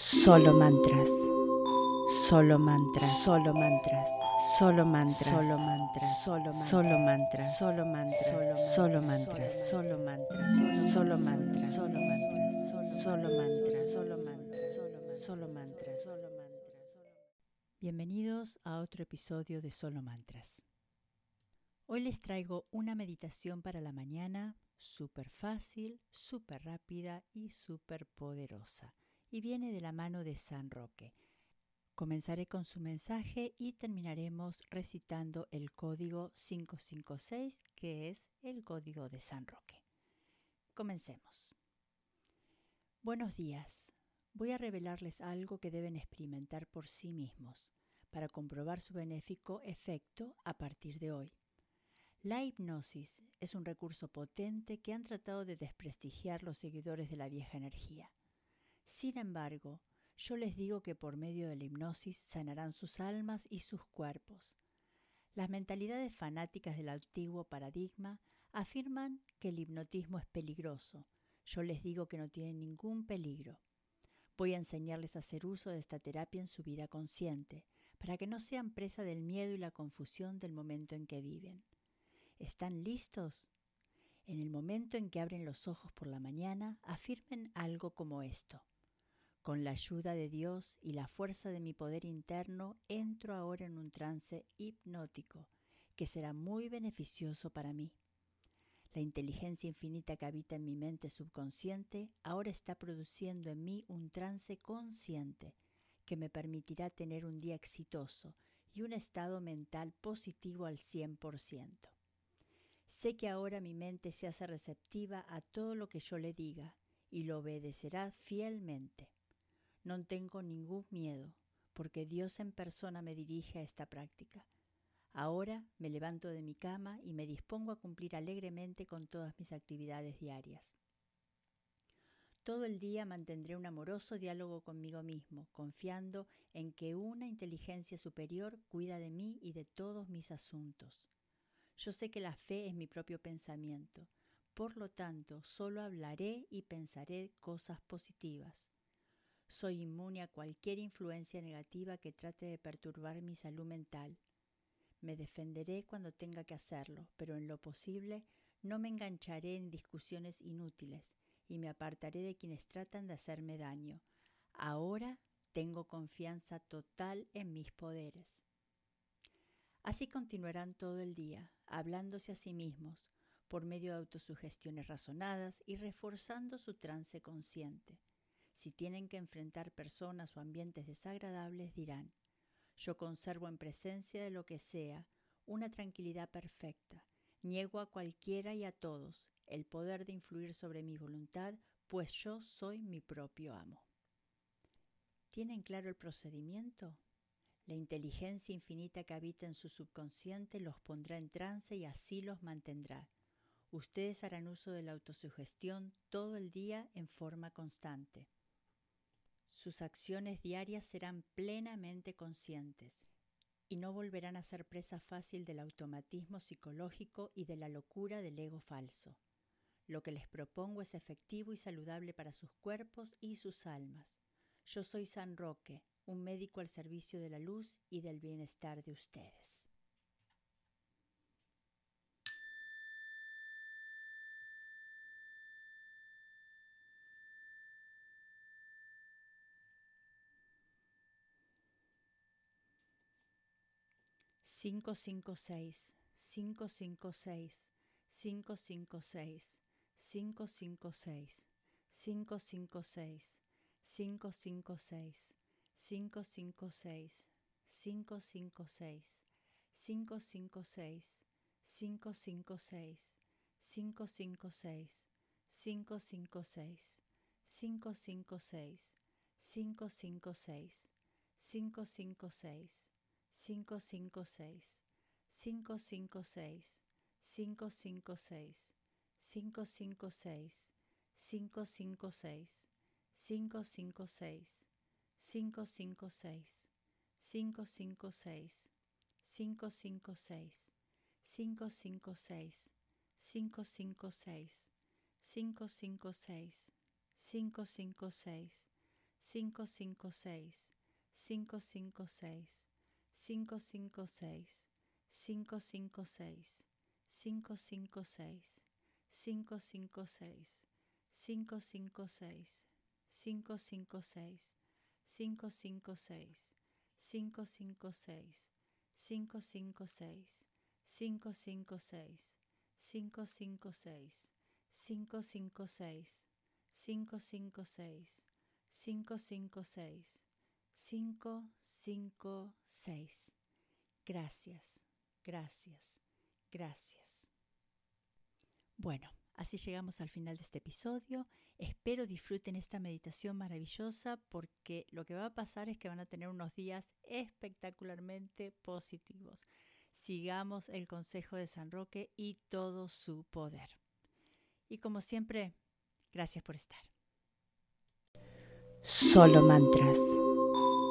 Solo mantras. Solo mantras. Solo mantras. Solo mantras. Solo mantras. Solo mantras. Solo mantras. Solo mantras. Solo mantras. Solo mantras. Solo mantras. Solo mantras. Solo mantras. Solo mantras. Solo mantras. Bienvenidos a otro episodio de Solo Mantras. Hoy les traigo una meditación para la mañana súper fácil, súper rápida y súper poderosa. Y viene de la mano de San Roque. Comenzaré con su mensaje y terminaremos recitando el código 556, que es el código de San Roque. Comencemos. Buenos días. Voy a revelarles algo que deben experimentar por sí mismos para comprobar su benéfico efecto a partir de hoy. La hipnosis es un recurso potente que han tratado de desprestigiar los seguidores de la vieja energía. Sin embargo, yo les digo que por medio de la hipnosis sanarán sus almas y sus cuerpos. Las mentalidades fanáticas del antiguo paradigma afirman que el hipnotismo es peligroso. Yo les digo que no tiene ningún peligro. Voy a enseñarles a hacer uso de esta terapia en su vida consciente, para que no sean presa del miedo y la confusión del momento en que viven. ¿Están listos? En el momento en que abren los ojos por la mañana, afirmen algo como esto. Con la ayuda de Dios y la fuerza de mi poder interno, entro ahora en un trance hipnótico que será muy beneficioso para mí. La inteligencia infinita que habita en mi mente subconsciente ahora está produciendo en mí un trance consciente que me permitirá tener un día exitoso y un estado mental positivo al 100%. Sé que ahora mi mente se hace receptiva a todo lo que yo le diga y lo obedecerá fielmente. No tengo ningún miedo, porque Dios en persona me dirige a esta práctica. Ahora me levanto de mi cama y me dispongo a cumplir alegremente con todas mis actividades diarias. Todo el día mantendré un amoroso diálogo conmigo mismo, confiando en que una inteligencia superior cuida de mí y de todos mis asuntos. Yo sé que la fe es mi propio pensamiento, por lo tanto, solo hablaré y pensaré cosas positivas. Soy inmune a cualquier influencia negativa que trate de perturbar mi salud mental. Me defenderé cuando tenga que hacerlo, pero en lo posible no me engancharé en discusiones inútiles y me apartaré de quienes tratan de hacerme daño. Ahora tengo confianza total en mis poderes. Así continuarán todo el día, hablándose a sí mismos, por medio de autosugestiones razonadas y reforzando su trance consciente. Si tienen que enfrentar personas o ambientes desagradables, dirán, yo conservo en presencia de lo que sea una tranquilidad perfecta, niego a cualquiera y a todos el poder de influir sobre mi voluntad, pues yo soy mi propio amo. ¿Tienen claro el procedimiento? La inteligencia infinita que habita en su subconsciente los pondrá en trance y así los mantendrá. Ustedes harán uso de la autosugestión todo el día en forma constante. Sus acciones diarias serán plenamente conscientes y no volverán a ser presa fácil del automatismo psicológico y de la locura del ego falso. Lo que les propongo es efectivo y saludable para sus cuerpos y sus almas. Yo soy San Roque, un médico al servicio de la luz y del bienestar de ustedes. cinco cinco seis cinco cinco seis cinco cinco seis cinco cinco seis cinco cinco seis cinco cinco seis cinco cinco seis 556, 556, 556, 556, 556, 556, 556, 556, 556, 556, 556, 556, 556, 556, 556, 556, 556, 556, 556, 556, 556, 556, 556, 556, 556, 556, 556, 556, 556, 556, 556, 556, 556, 556, 556, 556, 556, 556, 556, 556, 556, 556, 556, 556, 556, 556, 556. Gracias, gracias, gracias. Bueno, así llegamos al final de este episodio. Espero disfruten esta meditación maravillosa porque lo que va a pasar es que van a tener unos días espectacularmente positivos. Sigamos el consejo de San Roque y todo su poder. Y como siempre, gracias por estar.